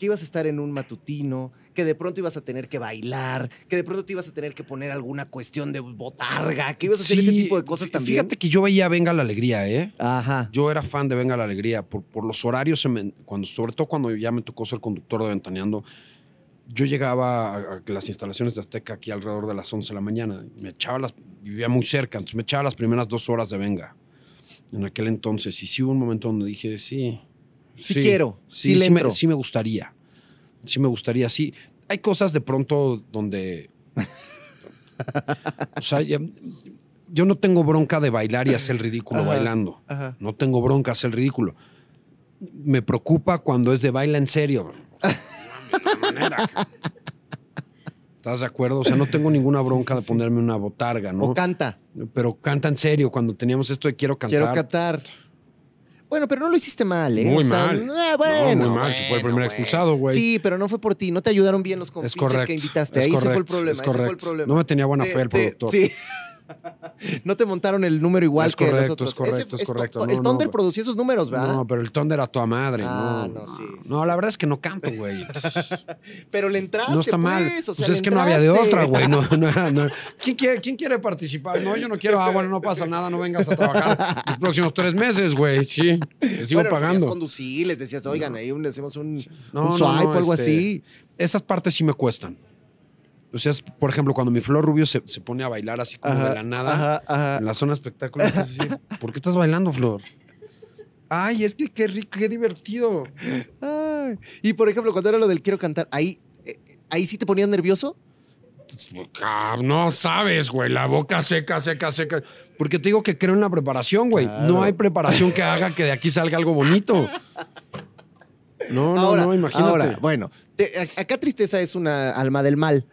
que ibas a estar en un matutino, que de pronto ibas a tener que bailar, que de pronto te ibas a tener que poner alguna cuestión de botarga, que ibas a hacer ese tipo de cosas también? Fíjate que yo veía Venga la Alegría, ¿eh? Ajá. Yo era fan de Venga la Alegría. Por, por los horarios, cuando, sobre todo cuando ya me tocó ser conductor de Ventaneando, yo llegaba a, a las instalaciones de Azteca aquí alrededor de las 11 de la mañana. Me echaba las, vivía muy cerca, entonces me echaba las primeras dos horas de Venga en aquel entonces. Y sí hubo un momento donde dije, sí. Sí quiero, sí le me, entro. sí me gustaría. Sí me gustaría, sí. Hay cosas de pronto donde... [laughs] o sea, ya- yo no tengo bronca de bailar y hacer el ridículo Ajá. bailando. Ajá. No tengo bronca hacer el ridículo. Me preocupa cuando es de baila en serio. [laughs] ¿Estás de acuerdo? O sea, no tengo ninguna bronca de ponerme una botarga, ¿no? O canta. Pero canta en serio. Cuando teníamos esto de quiero cantar. Quiero cantar. Bueno, pero no lo hiciste mal, ¿eh? Muy O sea, mal. ah, bueno, No, muy mal. Si fue el bueno, primer bueno. expulsado, güey. Sí, pero no fue por ti. No te ayudaron bien los correcto. que invitaste. es Ahí ese fue el problema. es ese fue el problema. No me tenía buena Te- fe el te- productor. sí. [laughs] [laughs] no te montaron el número igual Es que correcto, los otros. es correcto, Ese- es correcto. to- No, el no, Thunder pero- producía esos números, ¿verdad? No, pero el Thunder a toda madre. Ah, no, no, sí, sí, no, la verdad es que no canto, güey. [laughs] pero le entraste, No está mal. pues, o sea, Pues es que no había de otra, güey. No, [laughs] no no. ¿Quién, quiere, quién quiere participar? No, yo no quiero. Ah, bueno, no pasa nada, no vengas a trabajar los próximos tres meses, güey. Sí, te sigo bueno, pagando. conducir, les decías, oigan, ahí un- le hacemos un, No, un no, swipe no, o algo este, así. Esas partes sí me cuestan. O sea, es, por ejemplo, cuando mi Flor Rubio se, se pone a bailar así como de la nada Ajá, ajá. en la zona espectáculo, sí, [laughs] ¿por qué estás bailando, Flor? Ay, es que qué rico, qué divertido. Ay. Y por ejemplo, cuando era lo del quiero cantar, ahí, eh, ahí sí te ponías nervioso. Ah, No sabes, güey, la boca seca, seca, seca. Porque te digo que creo en la preparación, güey. No hay preparación que haga que de aquí salga algo bonito. No, no, ahora, no, imagínate. ahora, bueno, te- acá Tristeza es una alma del mal.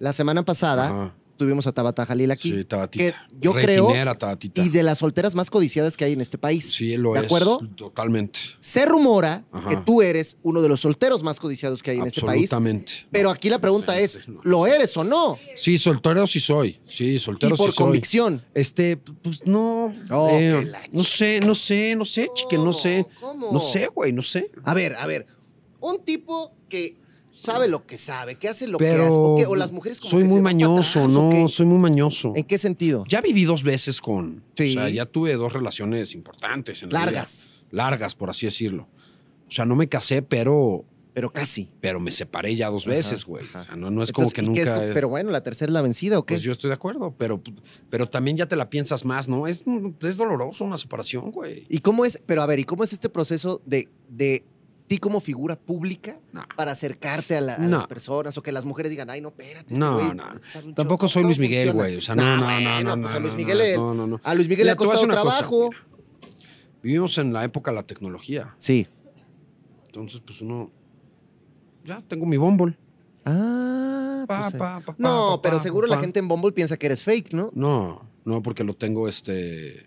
La semana pasada Ajá. tuvimos a Tabata Jalil aquí. Sí, Tabatita. que yo creo Retinera, Tabatita. y de las solteras más codiciadas que hay en este país. Sí, lo ¿De es. acuerdo? Totalmente. Se rumora Ajá. que tú eres uno de los solteros más codiciados que hay en este país. Absolutamente. Pero aquí la pregunta es. ¿lo eres o no? Sí, soltero sí soy. Sí, Y soltero por sí soy. convicción. Este, pues no. Oh, eh, no sé, no sé, no sé, chique, no sé. ¿Cómo? No sé, güey, no sé. A ver, a ver. Un tipo que sabe lo que sabe, que hace lo que hace. O, que- o las mujeres como soy que muy se mañoso, atrás, ¿o no, soy muy mañoso. ¿En qué sentido? Ya viví dos veces con. Sí. O sea, ya tuve dos relaciones importantes en la Largas. vida. Largas, por así decirlo. O sea, no me casé, pero, Pero casi. pero me separé ya dos Ajá, veces, güey. O sea, no, no es como que ¿y qué nunca. es? Pero bueno, la tercera es la vencida, ¿o qué? Pues yo estoy de acuerdo, pero, pero también ya te la piensas más, ¿no? Es, es doloroso una separación, güey. ¿Y cómo es? Pero a ver, ¿y cómo es este proceso de, de ti como figura pública No. para acercarte a, la- a No. las personas o que las mujeres digan, ay, no, espérate. este No, güey no. Tampoco chorro"? soy ¿Cómo Luis Miguel, güey. O sea, no, no, no, no, pues no, a Luis no, Miguel, a Luis Miguel le ha costado cosa, trabajo. Vivimos en la época de la tecnología. Sí. Entonces, pues uno. Ya tengo mi Bumble. Ah. Pa, pues, eh. pa, pa, No, pero seguro la gente en Bumble piensa que eres fake, ¿no? No, no, porque lo tengo este.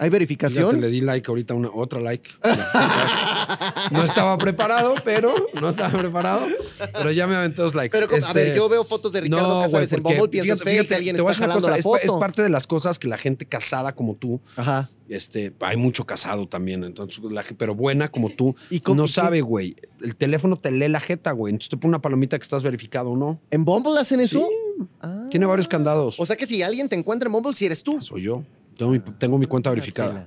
¿Hay Fíjate, verificación? le di like ahorita, una, otra like. [laughs] No estaba preparado, pero no estaba preparado. Pero ya me aventé dos likes. Pero, a Este, ver, yo veo fotos de Ricardo no, Casares en Bumble, piensas fíjate, fake, fíjate, alguien te está jalando cosa, la foto. Es, parte de las cosas que la gente casada como tú, Ajá. este, hay mucho casado también, entonces, la pero buena como tú, ¿Y cómo- no sabe, güey. El teléfono te lee la jeta, güey. Entonces te pone una palomita que estás verificado o no. ¿En Bumble hacen eso? Sí. Ah. Tiene varios candados. O sea que si alguien te encuentra en Bumble, si eres tú. Soy yo. Tengo mi, tengo mi cuenta verificada.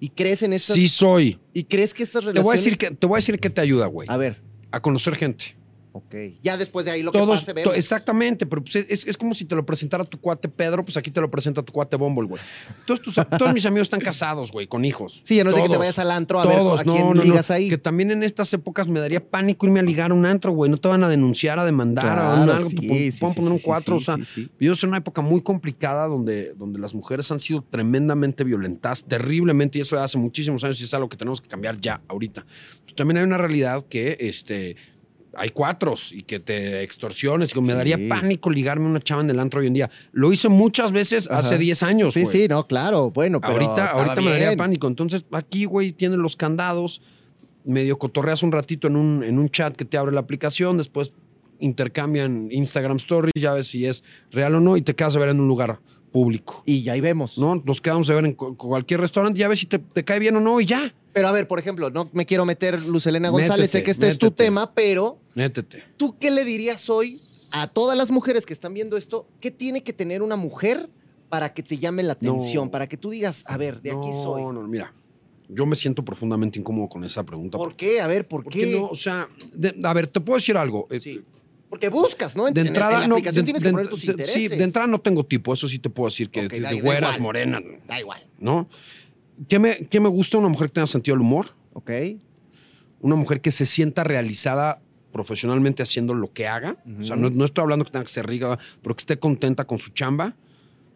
¿Y crees en estas? Sí soy. ¿Y crees que estas Te relaciones? voy a decir que te voy a decir que te ayuda, güey. A ver, A conocer gente. Ok. Ya después de ahí lo que Todos, pase, to- vemos. exactamente, pero pues es, es como si te lo presentara tu cuate Pedro, pues aquí te lo presenta tu cuate Bumble, güey. Todos, tus- [laughs] todos mis amigos están casados, güey, con hijos. Sí, a no ser que te vayas al antro a ver a quién no, no. ligas ahí. Que también en estas épocas me daría pánico irme a ligar a un antro, güey. No te van a denunciar, a demandar, a un algo. sí, te pon- sí, pueden sí, poner un cuatro. o sea, vivimos en una época muy complicada donde, donde las mujeres han sido tremendamente violentadas, terriblemente, y eso hace muchísimos años y es algo que tenemos que cambiar ya, ahorita. Pues también hay una realidad que este, hay cuatros y que te extorsiones. Me Sí. daría pánico ligarme a una chava en el antro hoy en día. Lo hice muchas veces Ajá. hace 10 años. Sí, güey. sí, no, claro. Bueno, pero Ahorita, me daría pánico. Entonces, aquí, güey, tienen los candados. Medio cotorreas un ratito en un, en un chat que te abre la aplicación. Después intercambian Instagram Stories. Ya ves si es real o no. Y te quedas a ver en un lugar público. Y ya ahí vemos. ¿No? Nos quedamos a ver en cu- cualquier restaurante. Ya ves si te, te cae bien o no. Y ya. Pero a ver, por ejemplo, no me quiero meter Lucelena González, Métete, sé que este es tu tema, pero Métete. ¿tú qué le dirías hoy a todas las mujeres que están viendo esto? ¿Qué tiene que tener una mujer para que te llame la atención? No. Para que tú digas, a ver, de aquí no, soy. No, mira. Yo me siento profundamente incómodo con esa pregunta. ¿Por qué? A ver, ¿por ¿Por qué? qué no? O sea, de- a ver, te puedo decir algo. Eh, Sí. Porque buscas, ¿no? En- De en- entrada, en la no. de- tienes de- que poner tus de- intereses. Sí, de entrada no tengo tipo, eso sí te puedo decir que de, da- de güeras, igual. morenas, Da igual, ¿no? ¿Qué me, qué me gusta una mujer que tenga sentido del humor? ¿ok? Una mujer que se sienta realizada profesionalmente haciendo lo que haga. O sea, no, no estoy hablando que tenga que ser rica, pero que esté contenta con su chamba.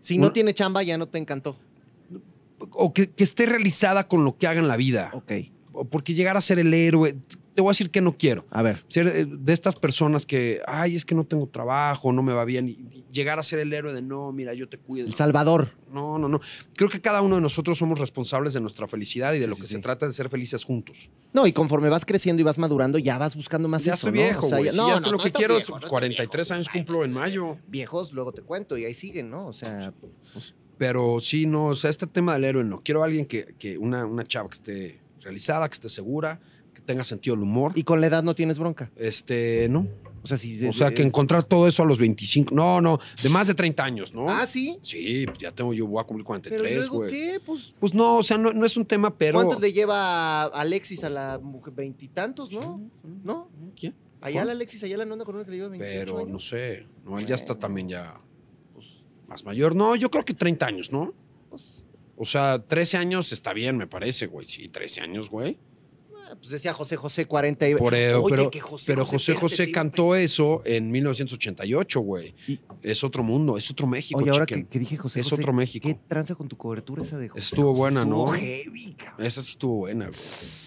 Si no tiene chamba, ya no te encantó. O que, que esté realizada con lo que haga en la vida. Ok. Porque llegar a ser el héroe. Te voy a decir que no quiero. A ver. Ser eh, de estas personas que, ay, es que no tengo trabajo, no me va bien. Y llegar a ser el héroe de, no, mira, yo te cuido. El Salvador. No, no, no. Creo que cada uno de nosotros somos responsables de nuestra felicidad y de Sí, lo que sí. se trata de ser felices juntos. No, y conforme vas creciendo y vas madurando, ya vas buscando más ya eso, estoy ¿no? viejo, O sea, ya- Si no, ya no, estoy lo no que quiero, viejo, no estás 43 viejo. años cumplo en mayo. Viejos, luego te cuento, y ahí siguen, ¿no? O sea, pues, Pero sí, no, o sea, este tema del héroe no. Quiero a alguien que, que una, una chava que esté realizada, que esté segura, tenga sentido del humor. y con la edad no tienes bronca. Este, no. O sea, si O sea, que encontrar todo eso a los 25. No, no, de más de 30 años, ¿no? Ah, sí. Sí, pues ya tengo, yo voy a cumplir Pero 43, luego güey. qué, pues. Pues no, o sea, no, no es un tema, pero. ¿Cuánto le lleva Alexis a la mujer? Veintitantos, ¿no? ¿No? ¿Quién? Allá la Alexis, allá la no con una que le lleva 28 Pero años. no sé. No, él ya está también ya pues, más mayor. No, yo creo que 30 años, ¿no? Pues, O sea, 13 años está bien, me parece, güey. Sí, 13 años, güey. Pues decía José José 40 y... Por, eh, Oye, pero que José pero José espérate, José te- cantó eso en 1988, güey. Es otro mundo, es otro México, Oye, ahora que, que dije José Es José, otro México. ¿Qué tranza con tu cobertura esa de José? Estuvo José? buena, Estuvo ¿no? heavy, cabrón. Esa sí estuvo buena, güey.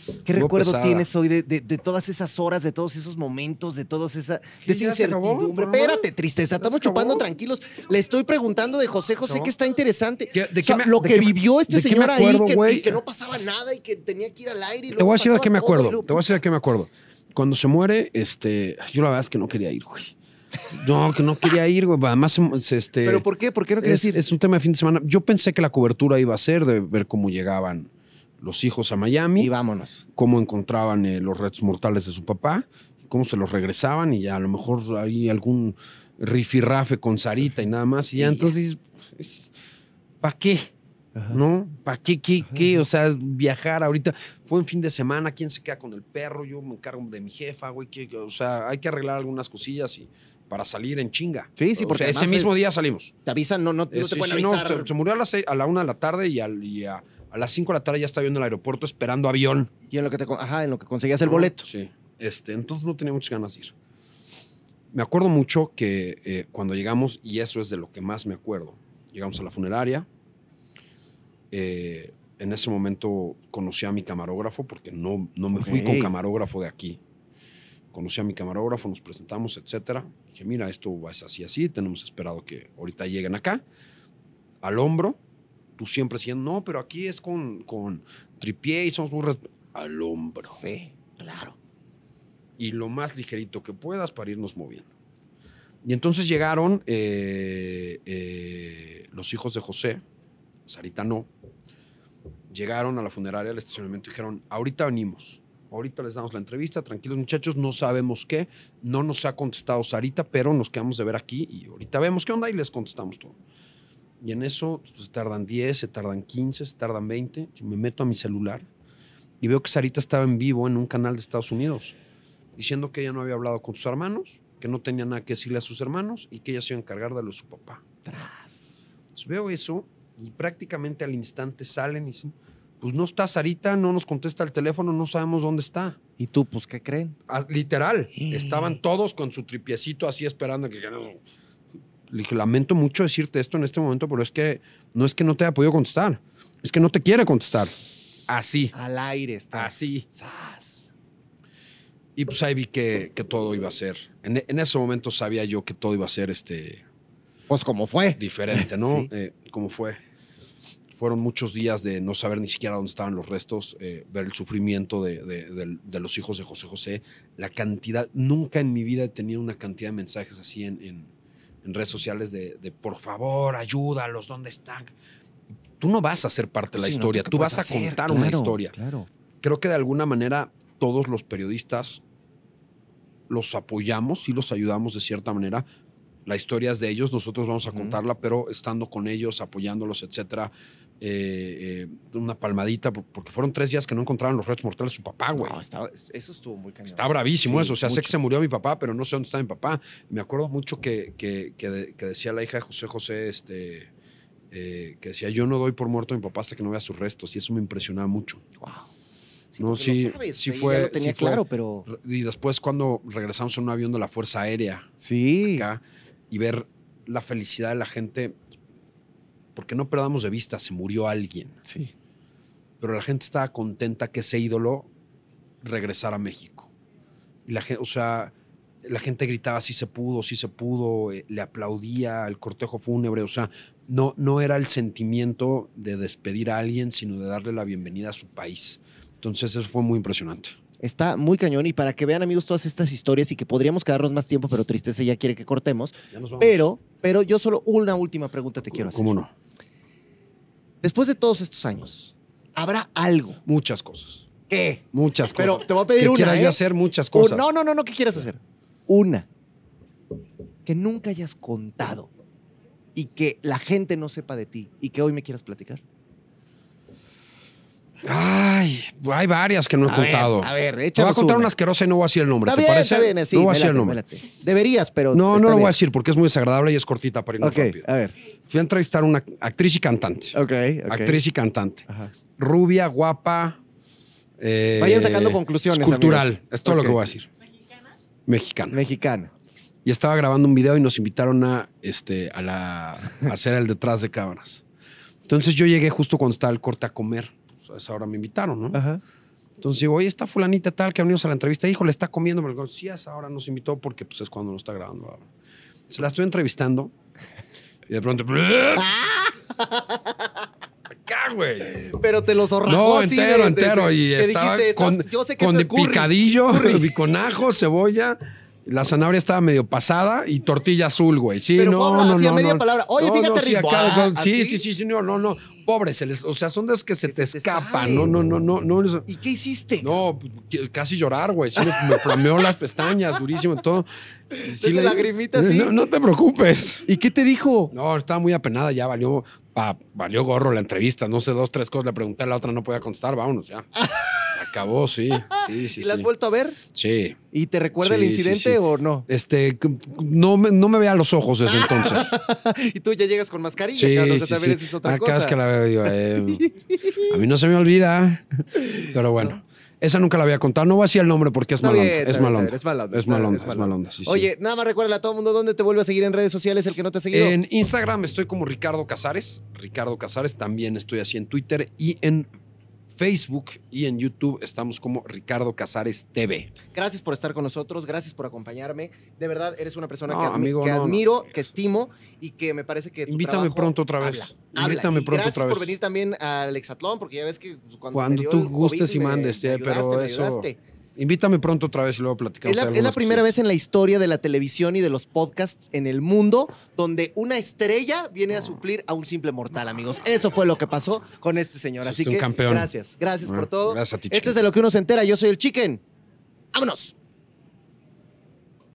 ¿Qué Estuvo recuerdo pesada. tienes hoy de, de- de todas esas horas, de todos esos momentos, de todos esa, ¿Qué, de esa incertidumbre? Espérate, tristeza, ¿Ya estamos chupando tranquilos. Le estoy preguntando de José José No. que está interesante. ¿Qué- de O sea, qué me- lo que vivió este señor acuerdo, ahí, que, güey? y que no pasaba nada y que tenía que ir al aire. Y Te voy a decir de qué me acuerdo. Te voy a decir de qué me acuerdo. Cuando se muere, este, yo la verdad es que no quería ir, güey. No, que no quería ir, güey. Además, este. ¿Pero por qué? ¿Por qué no quieres es, ir? es un tema de fin de semana. Yo pensé que la cobertura iba a ser de ver cómo llegaban los hijos a Miami, Y vámonos. cómo encontraban eh, los restos mortales de su papá, cómo se los regresaban y ya a lo mejor hay algún rifirrafe con Sarita y nada más. Y ya entonces, ¿para qué? ¿No? ¿Para qué, qué, qué? O sea, viajar ahorita. Fue en fin de semana, ¿quién se queda con el perro? Yo me encargo de mi jefa, güey. que- o sea, hay que arreglar algunas cosillas y para salir en chinga. Sí, sí, O porque sea, ese mismo es- día salimos. Te avisan, no, no, no Eh, te pueden sí, no, se, se murió a, las seis- a la una de la tarde y, al- y a, a las cinco de la tarde ya estaba yo en el aeropuerto esperando avión. Y en lo que te, ajá, en lo que conseguías el ¿no? boleto. Sí. Este, entonces no tenía muchas ganas de ir. Me acuerdo mucho que eh, cuando llegamos, y eso es de lo que más me acuerdo, llegamos a la funeraria. Eh, en ese momento conocí a mi camarógrafo porque no, no me fui con camarógrafo de aquí. Conocí a mi camarógrafo, nos presentamos, etcétera. Dije, mira, esto va así, así. Tenemos esperado que ahorita lleguen acá. Al hombro, tú siempre diciendo, no, pero aquí es con, con tripié y somos muy... res-". Al hombro. Sí, claro. Y lo más ligerito que puedas para irnos moviendo. Y entonces llegaron eh, eh, los hijos de José, Sarita no, llegaron a la funeraria, al estacionamiento y dijeron, ahorita venimos, ahorita les damos la entrevista, tranquilos muchachos, no sabemos qué, no nos ha contestado Sarita, pero nos quedamos de ver aquí y ahorita vemos qué onda y les contestamos todo. Y en eso pues, se tardan 10, se tardan 15, se tardan 20, y me meto a mi celular y veo que Sarita estaba en vivo en un canal de Estados Unidos, diciendo que ella no había hablado con sus hermanos, que no tenía nada que decirle a sus hermanos y que ella se iba a encargar de lo de su papá. Tras. Entonces veo eso y prácticamente al instante salen y dicen, pues no está Sarita, no nos contesta el teléfono, no sabemos dónde está. ¿Y tú, pues, qué creen? Ah, literal, estaban todos con su tripiecito así esperando que... Le dije, lamento mucho decirte esto en este momento, pero es que no es que no te haya podido contestar, es que no te quiere contestar. Así, Al aire está. así. Sas. Y pues ahí vi que, que todo iba a ser. En, en ese momento sabía yo que todo iba a ser este, Pues, como fue? diferente, ¿no? [laughs] Sí. Eh, ¿Cómo fue? Fueron muchos días de no saber ni siquiera dónde estaban los restos, eh, ver el sufrimiento de, de- de- de los hijos de José José, la cantidad, nunca en mi vida he tenido una cantidad de mensajes así en, en- en redes sociales de, por favor, ayúdalos, ¿dónde están? Tú no vas a ser parte de la Sí, historia, ¿qué tú vas a hacer? contar una historia. Claro. Creo que de alguna manera todos los periodistas los apoyamos y los ayudamos de cierta manera. La historia es de ellos, nosotros vamos a contarla, pero estando con ellos, apoyándolos, etcétera. Eh, eh, una palmadita, por- porque fueron tres días que no encontraron los restos mortales de su papá, güey. No, estaba- eso estuvo muy cañón. Está bravísimo Sí, eso. O sea, sé que se murió mi papá, pero no sé dónde está mi papá. Me acuerdo mucho que, que, que de- que decía la hija de José José, este, eh, que decía, yo no doy por muerto a mi papá hasta que no vea sus restos. Y eso me impresionaba mucho. Wow. No, sí, sabes, sí ella fue- lo tenía sí fue. claro, pero... Y después cuando regresamos en un avión de la Fuerza Aérea Sí. acá y ver la felicidad de la gente, porque no perdamos de vista, se murió alguien, Sí. pero la gente estaba contenta que ese ídolo regresara a México. Y la gente, o sea, la gente gritaba sí se pudo, sí se pudo, eh, le aplaudía al cortejo fúnebre, o sea, no, no era el sentimiento de despedir a alguien, sino de darle la bienvenida a su país. Entonces eso fue muy impresionante. Está muy cañón y para que vean amigos todas estas historias y que podríamos quedarnos más tiempo, pero tristeza ya quiere que cortemos. Pero, pero yo solo una última pregunta te quiero hacer. ¿Cómo no? Después de todos estos años, ¿habrá algo? Muchas cosas. ¿Qué? Muchas Pero cosas. te voy a pedir que una, quieras ¿eh? hacer muchas cosas. no, no, no, no, ¿qué quieres hacer? Una que nunca hayas contado y que la gente no sepa de ti y que hoy me quieras platicar. Ay, hay varias que no he A ver, contado. a ver, Te voy a échanos contar una. asquerosa y no voy a decir el nombre. Está ¿Te bien, parece? está bien, sí, no voy a decir el nombre. Deberías, pero No, no lo voy a decir porque es muy desagradable y es cortita para irnos Ok, rápido. a ver. Fui a entrevistar a una actriz y cantante. Ok, ok. Actriz y cantante. Ajá. Rubia, guapa. eh, Vayan sacando conclusiones, Cultural. amigos. Es todo lo que voy a decir. Mexicana. Mexicana. y estaba grabando un video y nos invitaron a, este, a, la, a hacer el detrás de cámaras. Entonces yo llegué justo cuando estaba el corte a comer. Pues a esa hora me invitaron, ¿no? Ajá. Entonces digo, oye, está fulanita tal que ha venido a la entrevista. Hijo, le está comiendo. Me digo, sí, a esa hora nos invitó porque pues, es cuando nos está grabando. bla". Se la estoy entrevistando y de pronto... [laughs] Acá, güey. Pero te los zorrajó No, así entero, de- de- entero. de- y que estaba dijiste, con, "Estás- yo sé que con esto es curry". picadillo, [laughs] con ajo, cebolla. La zanahoria estaba medio pasada y tortilla azul, güey. Sí, Pero no, fue no, a no, media no. palabra. Oye, No, fíjate, no, sí, sí, sí, sí, sí, no, no, no. Pobres, o sea, son de esos que se Que te se escapan. No, no, no, no, no. ¿Y qué hiciste? no, casi llorar, güey. Sí, me, me flameó las pestañas, durísimo, todo. Sí, Esa lagrimita así. No, no te preocupes. ¿Y qué te dijo? No, estaba muy apenada, ya valió, pa- valió gorro la entrevista. No sé, dos, tres cosas le pregunté, la otra no podía contestar, vámonos ya. [laughs] Acabó, sí. Sí, sí, [laughs] ¿Y la has sí. vuelto a ver? Sí. ¿Y te recuerda el incidente o no? Este, no me, no me vea a los ojos desde [laughs] entonces. y tú ya llegas con mascarilla, Sí, cabrón, o sea, sí, también es otra Acá cosa. es que la veo, digo, eh, [laughs] a mí no se me olvida. Pero bueno, esa nunca la había contado. No voy a decir el nombre porque es Está mal bien, onda. está Es bien, mal está onda. bien, es mala onda, Es está- mal onda, es es mala mal onda. onda. sí, sí. Oye, nada más recuerda a todo el mundo dónde te vuelve a seguir en redes sociales el que no te ha seguido. En Instagram estoy como Ricardo Casares. Ricardo Casares. También estoy así en Twitter y en Facebook y en YouTube estamos como Ricardo Casares TV. Gracias por estar con nosotros, gracias por acompañarme. De verdad, eres una persona No, que, admi- amigo, que no, no. admiro, que estimo y que me parece que tu Invítame pronto otra vez. habla, habla. Invítame Y pronto gracias otra por vez. venir también al Exatlón, porque ya ves que cuando, Cuando me dio tú el gustes COVID y me- mandes, me eh, ayudaste, pero me eso-. Invítame pronto otra vez y luego platicamos. Es la, es la primera vez en la historia de la televisión y de los podcasts en el mundo donde una estrella viene a suplir a un simple mortal, amigos. Eso fue lo que pasó con este señor. Así un que campeón. gracias, gracias por todo. gracias a ti, Esto es de lo que uno se entera. Yo soy el Chicken. ¡Vámonos!